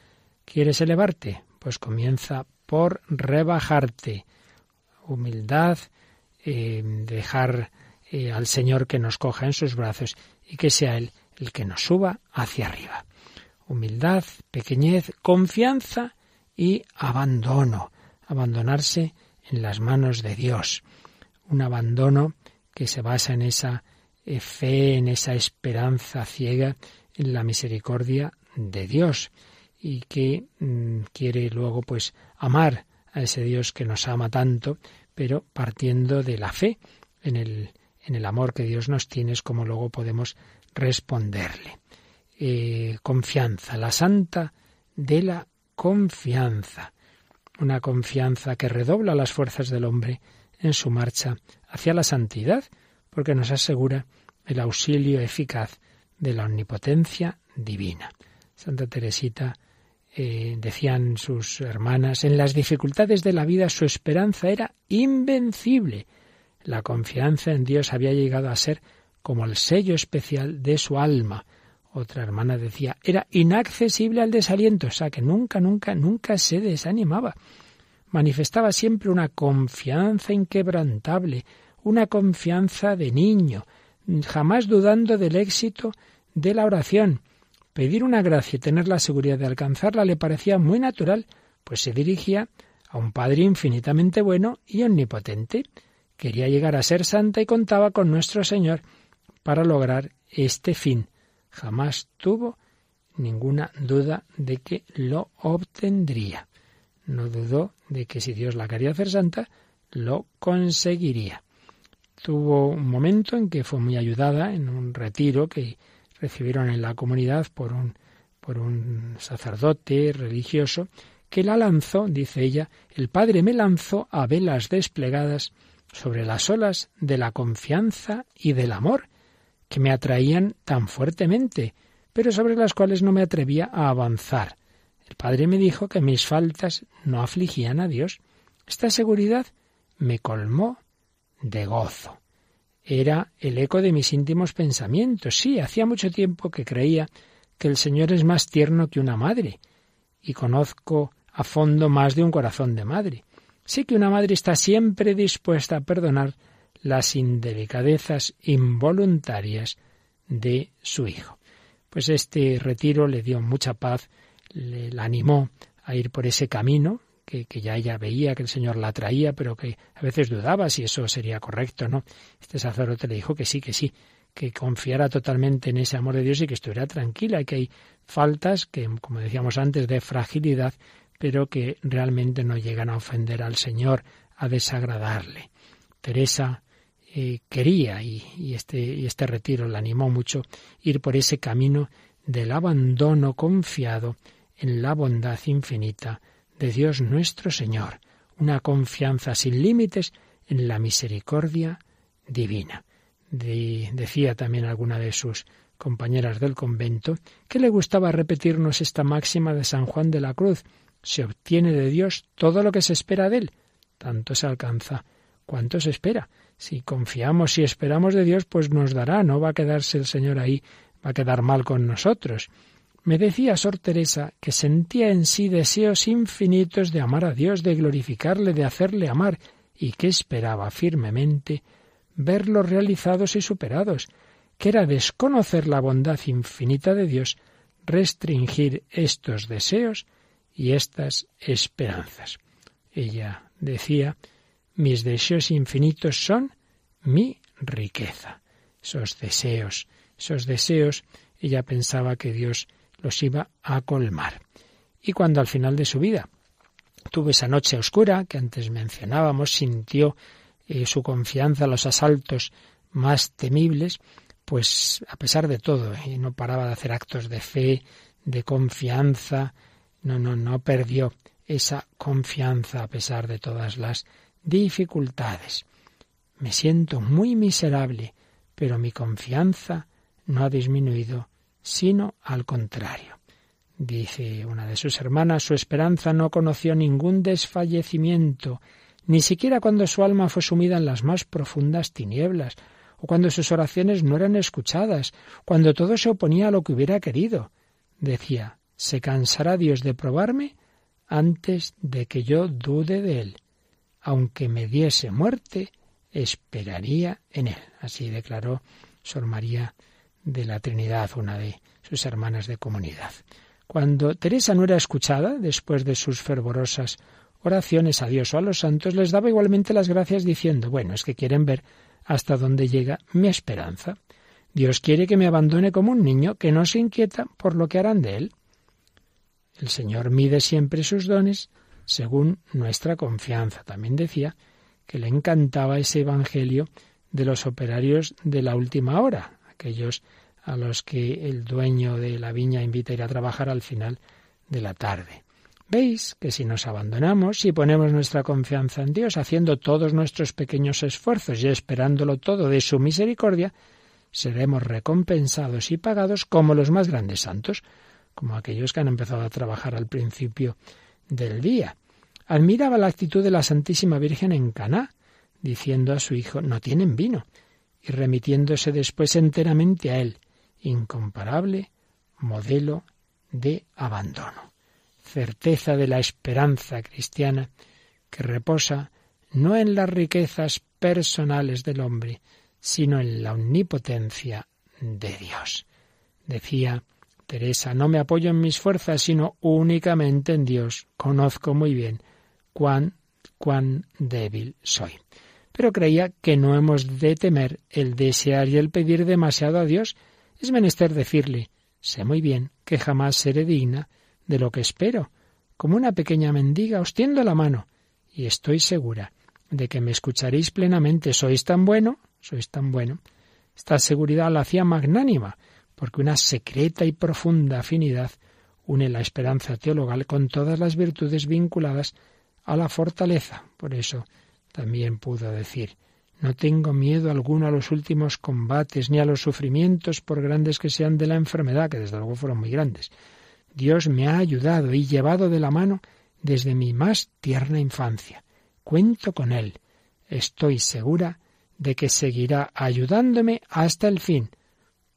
¿Quieres elevarte? Pues comienza por rebajarte. Humildad, eh, dejar eh, al Señor que nos coja en sus brazos y que sea Él el que nos suba hacia arriba. Humildad, pequeñez, confianza y abandono. Abandonarse en las manos de Dios. Un abandono que se basa en esa eh, fe, en esa esperanza ciega en la misericordia de Dios y que mm, quiere luego pues amar a ese Dios que nos ama tanto, pero partiendo de la fe en el, en el amor que Dios nos tiene es como luego podemos responderle. Eh, confianza, la santa de la confianza una confianza que redobla las fuerzas del hombre en su marcha hacia la santidad, porque nos asegura el auxilio eficaz de la omnipotencia divina. Santa Teresita eh, decían sus hermanas, en las dificultades de la vida su esperanza era invencible. La confianza en Dios había llegado a ser como el sello especial de su alma, otra hermana decía, era inaccesible al desaliento, o sea que nunca, nunca, nunca se desanimaba. Manifestaba siempre una confianza inquebrantable, una confianza de niño, jamás dudando del éxito de la oración. Pedir una gracia y tener la seguridad de alcanzarla le parecía muy natural, pues se dirigía a un Padre infinitamente bueno y omnipotente. Quería llegar a ser santa y contaba con nuestro Señor para lograr este fin jamás tuvo ninguna duda de que lo obtendría. No dudó de que si Dios la quería hacer santa, lo conseguiría. Tuvo un momento en que fue muy ayudada en un retiro que recibieron en la comunidad por un, por un sacerdote religioso que la lanzó, dice ella, el Padre me lanzó a velas desplegadas sobre las olas de la confianza y del amor, que me atraían tan fuertemente, pero sobre las cuales no me atrevía a avanzar. El Padre me dijo que mis faltas no afligían a Dios. Esta seguridad me colmó de gozo. Era el eco de mis íntimos pensamientos. Sí, hacía mucho tiempo que creía que el Señor es más tierno que una madre, y conozco a fondo más de un corazón de madre. Sé que una madre está siempre dispuesta a perdonar las indelicadezas involuntarias de su hijo. Pues este retiro le dio mucha paz, le animó a ir por ese camino que, ya ella veía que el Señor la traía, pero que a veces dudaba si eso sería correcto, ¿no? Este sacerdote le dijo que sí, que sí, que confiara totalmente en ese amor de Dios y que estuviera tranquila y que hay faltas que, como decíamos antes, de fragilidad, pero que realmente no llegan a ofender al Señor, a desagradarle. Teresa eh, quería y, este, y este retiro le animó mucho ir por ese camino del abandono confiado en la bondad infinita de Dios nuestro Señor, una confianza sin límites en la misericordia divina. decía también alguna de sus compañeras del convento que le gustaba repetirnos esta máxima de San Juan de la Cruz se obtiene de Dios todo lo que se espera de él, tanto se alcanza cuanto se espera. Si confiamos y esperamos de Dios, pues nos dará, no va a quedarse el Señor ahí, va a quedar mal con nosotros. Me decía Sor Teresa que sentía en sí deseos infinitos de amar a Dios, de glorificarle, de hacerle amar, y que esperaba firmemente verlos realizados y superados, que era desconocer la bondad infinita de Dios, restringir estos deseos y estas esperanzas. Ella decía, mis deseos infinitos son mi riqueza. Esos deseos, esos deseos, ella pensaba que Dios los iba a colmar. Y cuando al final de su vida tuvo esa noche oscura que antes mencionábamos, sintió eh, su confianza los asaltos más temibles, pues a pesar de todo, y no paraba de hacer actos de fe, de confianza, no, no, no perdió esa confianza a pesar de todas las dificultades. Me siento muy miserable, pero mi confianza no ha disminuido, sino al contrario. Dice una de sus hermanas, su esperanza no conoció ningún desfallecimiento, ni siquiera cuando su alma fue sumida en las más profundas tinieblas, o cuando sus oraciones no eran escuchadas, cuando todo se oponía a lo que hubiera querido. Decía, ¿se cansará Dios de probarme antes de que yo dude de él? Aunque me diese muerte, esperaría en él. Así declaró Sor María de la Trinidad, una de sus hermanas de comunidad. Cuando Teresa no era escuchada, después de sus fervorosas oraciones a Dios o a los santos, les daba igualmente las gracias diciendo, bueno, es que quieren ver hasta dónde llega mi esperanza. Dios quiere que me abandone como un niño que no se inquieta por lo que harán de él. El Señor mide siempre sus dones según nuestra confianza. También decía que le encantaba ese Evangelio de los operarios de la última hora, aquellos a los que el dueño de la viña invita a ir a trabajar al final de la tarde. Veis que si nos abandonamos, si ponemos nuestra confianza en Dios, haciendo todos nuestros pequeños esfuerzos y esperándolo todo de su misericordia, seremos recompensados y pagados como los más grandes santos, como aquellos que han empezado a trabajar al principio del día. Admiraba la actitud de la Santísima Virgen en Caná, diciendo a su hijo no tienen vino, y remitiéndose después enteramente a él, incomparable modelo de abandono certeza de la esperanza cristiana que reposa no en las riquezas personales del hombre, sino en la omnipotencia de Dios. Decía Teresa, no me apoyo en mis fuerzas, sino únicamente en Dios. Conozco muy bien cuán, cuán débil soy. Pero creía que no hemos de temer el desear y el pedir demasiado a Dios. Es menester decirle, sé muy bien que jamás seré digna de lo que espero. Como una pequeña mendiga os tiendo la mano y estoy segura de que me escucharéis plenamente. Sois tan bueno, sois tan bueno. Esta seguridad la hacía magnánima, porque una secreta y profunda afinidad une la esperanza teologal con todas las virtudes vinculadas a la fortaleza. Por eso también pudo decir no tengo miedo alguno a los últimos combates ni a los sufrimientos por grandes que sean de la enfermedad, que desde luego fueron muy grandes, Dios me ha ayudado y llevado de la mano desde mi más tierna infancia. Cuento con Él. Estoy segura de que seguirá ayudándome hasta el fin.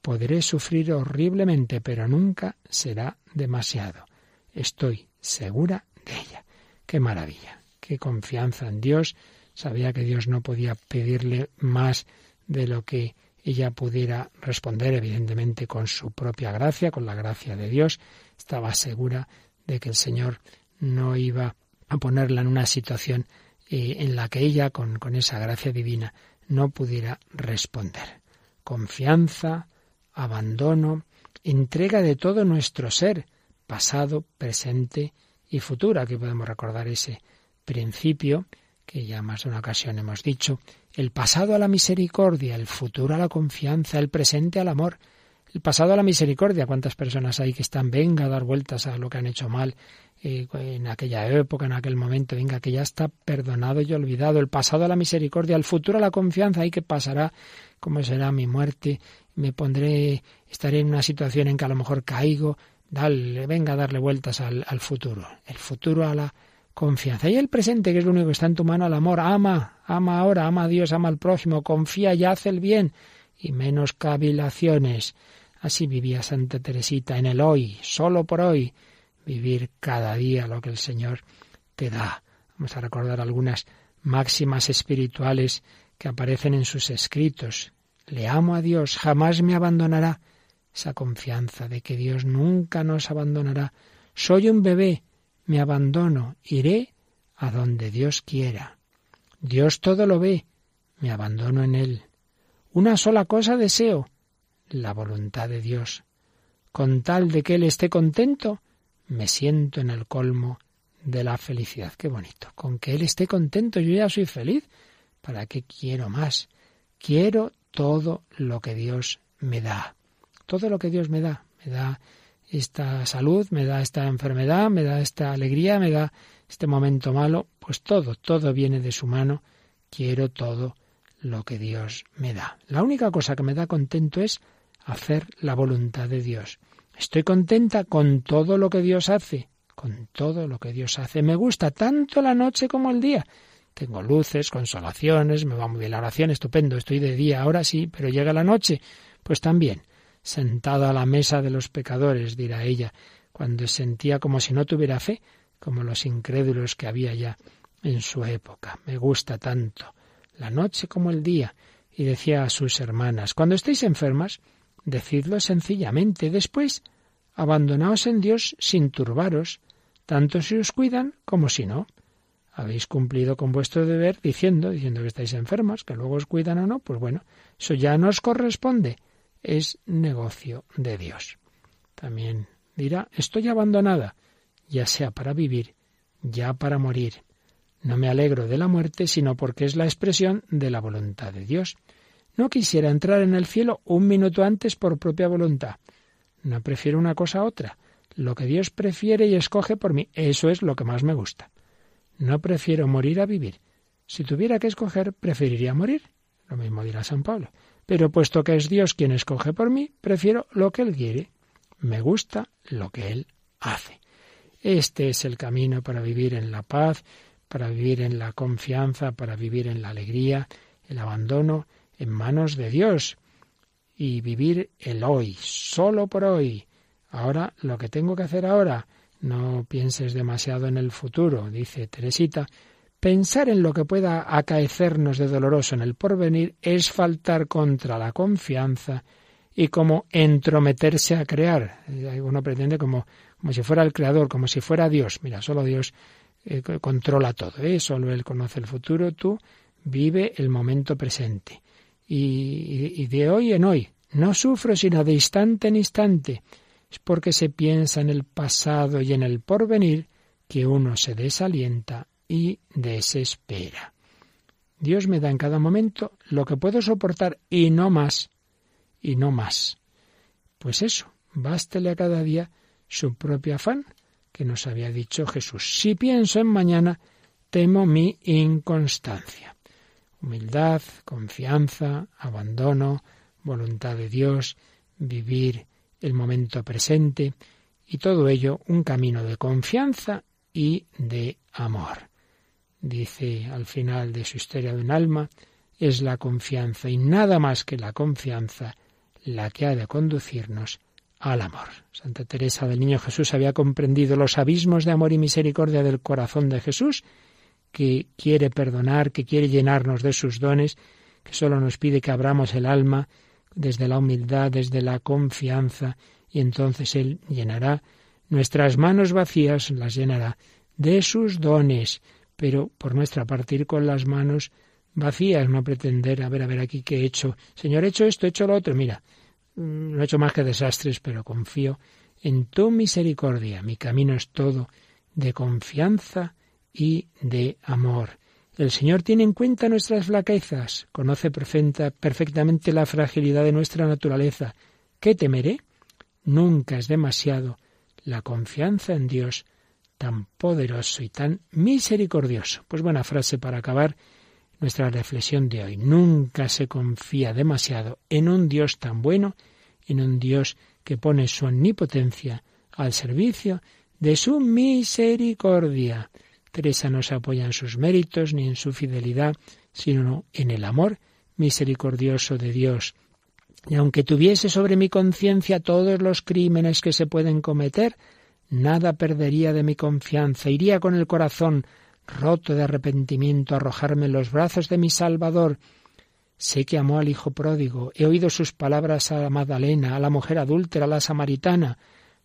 Podré sufrir horriblemente, pero nunca será demasiado. Estoy segura de ella. Qué maravilla, qué confianza en Dios. Sabía que Dios no podía pedirle más de lo que ella pudiera responder, evidentemente, con su propia gracia, con la gracia de Dios, estaba segura de que el Señor no iba a ponerla en una situación eh, en la que ella, con, con esa gracia divina, no pudiera responder. Confianza, abandono, entrega de todo nuestro ser, pasado, presente y futuro. Aquí podemos recordar ese principio que ya más de una ocasión hemos dicho, el pasado a la misericordia, el futuro a la confianza, el presente al amor, el pasado a la misericordia. ¿Cuántas personas hay que están, venga, a dar vueltas a lo que han hecho mal eh, en aquella época, en aquel momento? Venga, que ya está perdonado y olvidado. El pasado a la misericordia, el futuro a la confianza. ¿Hay que pasará? ¿Cómo será mi muerte? Me pondré, estaré en una situación en que a lo mejor caigo. Dale, venga a darle vueltas al futuro. El futuro a la confianza. Y el presente, que es lo único que está en tu mano, al amor. Ama, ama ahora, ama a Dios, ama al próximo, confía y haz el bien. Y menos cavilaciones. Así vivía Santa Teresita en el hoy, solo por hoy, vivir cada día lo que el Señor te da. Vamos a recordar algunas máximas espirituales que aparecen en sus escritos. Le amo a Dios, jamás me abandonará. Esa confianza de que Dios nunca nos abandonará. Soy un bebé, me abandono, iré a donde Dios quiera. Dios todo lo ve, me abandono en Él. Una sola cosa deseo, la voluntad de Dios. Con tal de que Él esté contento, me siento en el colmo de la felicidad. Qué bonito. Con que Él esté contento, yo ya soy feliz. ¿Para qué quiero más? Quiero todo lo que Dios me da. Todo lo que Dios me da. Me da esta salud, me da esta enfermedad, me da esta alegría, me da este momento malo. Pues todo, todo viene de su mano. Quiero todo lo que Dios me da. La única cosa que me da contento es hacer la voluntad de Dios. Estoy contenta con todo lo que Dios hace, con todo lo que Dios hace. Me gusta tanto la noche como el día. Tengo luces, consolaciones, me va muy bien la oración, estupendo, estoy de día ahora sí, pero llega la noche, pues también, sentado a la mesa de los pecadores, dirá ella, cuando sentía como si no tuviera fe, como los incrédulos que había ya en su época. Me gusta tanto la noche como el día. Y decía a sus hermanas, cuando estéis enfermas, decidlo sencillamente. Después, abandonaos en Dios sin turbaros, tanto si os cuidan como si no. Habéis cumplido con vuestro deber diciendo, diciendo que estáis enfermas, que luego os cuidan o no, pues bueno, eso ya no os corresponde, es negocio de Dios. También dirá, estoy abandonada, ya sea para vivir, ya para morir. No me alegro de la muerte, sino porque es la expresión de la voluntad de Dios. No quisiera entrar en el cielo un minuto antes por propia voluntad. No prefiero una cosa a otra. Lo que Dios prefiere y escoge por mí, eso es lo que más me gusta. No prefiero morir a vivir. Si tuviera que escoger, preferiría morir. Lo mismo dirá San Pablo. Pero puesto que es Dios quien escoge por mí, prefiero lo que Él quiere. Me gusta lo que Él hace. Este es el camino para vivir en la paz, para vivir en la confianza, para vivir en la alegría, el abandono en manos de Dios y vivir el hoy, solo por hoy. Ahora, lo que tengo que hacer ahora, no pienses demasiado en el futuro, dice Teresita. Pensar en lo que pueda acaecernos de doloroso en el porvenir es faltar contra la confianza y como entrometerse a crear. Uno pretende como, como si fuera el creador, como si fuera Dios. Mira, solo Dios eh, controla todo, ¿eh? solo Él conoce el futuro, tú vive el momento presente y, de hoy en hoy. No sufro sino de instante en instante. Es porque se piensa en el pasado y en el porvenir que uno se desalienta y desespera. Dios me da en cada momento lo que puedo soportar y no más, y no más. Pues eso, bástele a cada día su propio afán, que nos había dicho Jesús. Si pienso en mañana, temo mi inconstancia humildad, confianza, abandono, voluntad de Dios, vivir el momento presente y todo ello un camino de confianza y de amor. Dice al final de su historia de un alma, es la confianza y nada más que la confianza la que ha de conducirnos al amor. Santa Teresa del Niño Jesús había comprendido los abismos de amor y misericordia del corazón de Jesús que quiere perdonar, que quiere llenarnos de sus dones, que solo nos pide que abramos el alma desde la humildad, desde la confianza, y entonces Él llenará nuestras manos vacías, las llenará de sus dones, pero por nuestra parte ir con las manos vacías, no pretender, a ver, a ver aquí qué he hecho. Señor, he hecho esto, he hecho lo otro. Mira, mm, no he hecho más que desastres, pero confío en tu misericordia. Mi camino es todo de confianza y de amor. El Señor tiene en cuenta nuestras flaquezas, conoce perfectamente la fragilidad de nuestra naturaleza. ¿Qué temeré? Nunca es demasiado la confianza en Dios tan poderoso y tan misericordioso. Pues buena frase para acabar nuestra reflexión de hoy. Nunca se confía demasiado en un Dios tan bueno, en un Dios que pone su omnipotencia al servicio de su misericordia. Teresa no se apoya en sus méritos ni en su fidelidad, sino en el amor misericordioso de Dios. Y aunque tuviese sobre mi conciencia todos los crímenes que se pueden cometer, nada perdería de mi confianza, iría con el corazón roto de arrepentimiento a arrojarme en los brazos de mi Salvador. Sé que amó al Hijo pródigo, he oído sus palabras a la Magdalena, a la mujer adúltera, a la samaritana.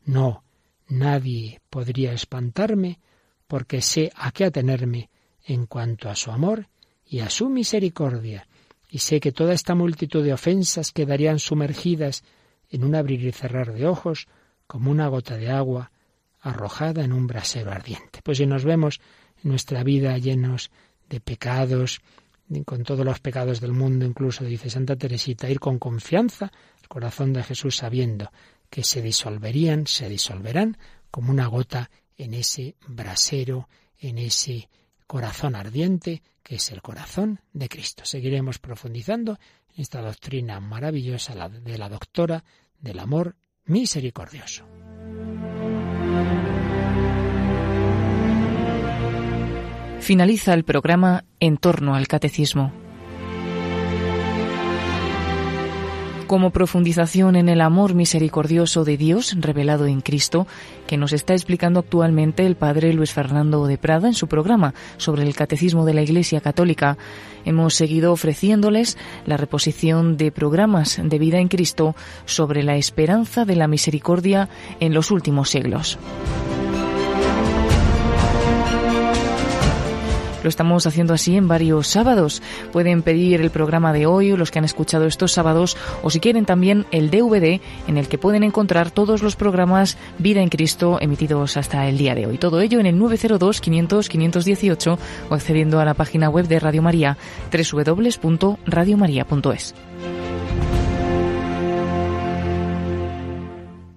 No, nadie podría espantarme porque sé a qué atenerme en cuanto a su amor y a su misericordia, y sé que toda esta multitud de ofensas quedarían sumergidas en un abrir y cerrar de ojos como una gota de agua arrojada en un brasero ardiente. Pues si nos vemos en nuestra vida llenos de pecados, con todos los pecados del mundo, incluso dice Santa Teresita, ir con confianza al corazón de Jesús sabiendo que se disolverían, se disolverán como una gota en ese brasero, en ese corazón ardiente que es el corazón de Cristo. Seguiremos profundizando en esta doctrina maravillosa de la doctora del amor misericordioso. Finaliza el programa En torno al Catecismo. Como profundización en el amor misericordioso de Dios revelado en Cristo, que nos está explicando actualmente el Padre Luis Fernando de Prada en su programa sobre el Catecismo de la Iglesia Católica, hemos seguido ofreciéndoles la reposición de programas de vida en Cristo sobre la esperanza de la misericordia en los últimos siglos. Lo estamos haciendo así en varios sábados. Pueden pedir el programa de hoy o los que han escuchado estos sábados o si quieren también el DVD en el que pueden encontrar todos los programas Vida en Cristo emitidos hasta el día de hoy. Todo ello en el 902 500 518 o accediendo a la página web de Radio María www.radiomaria.es.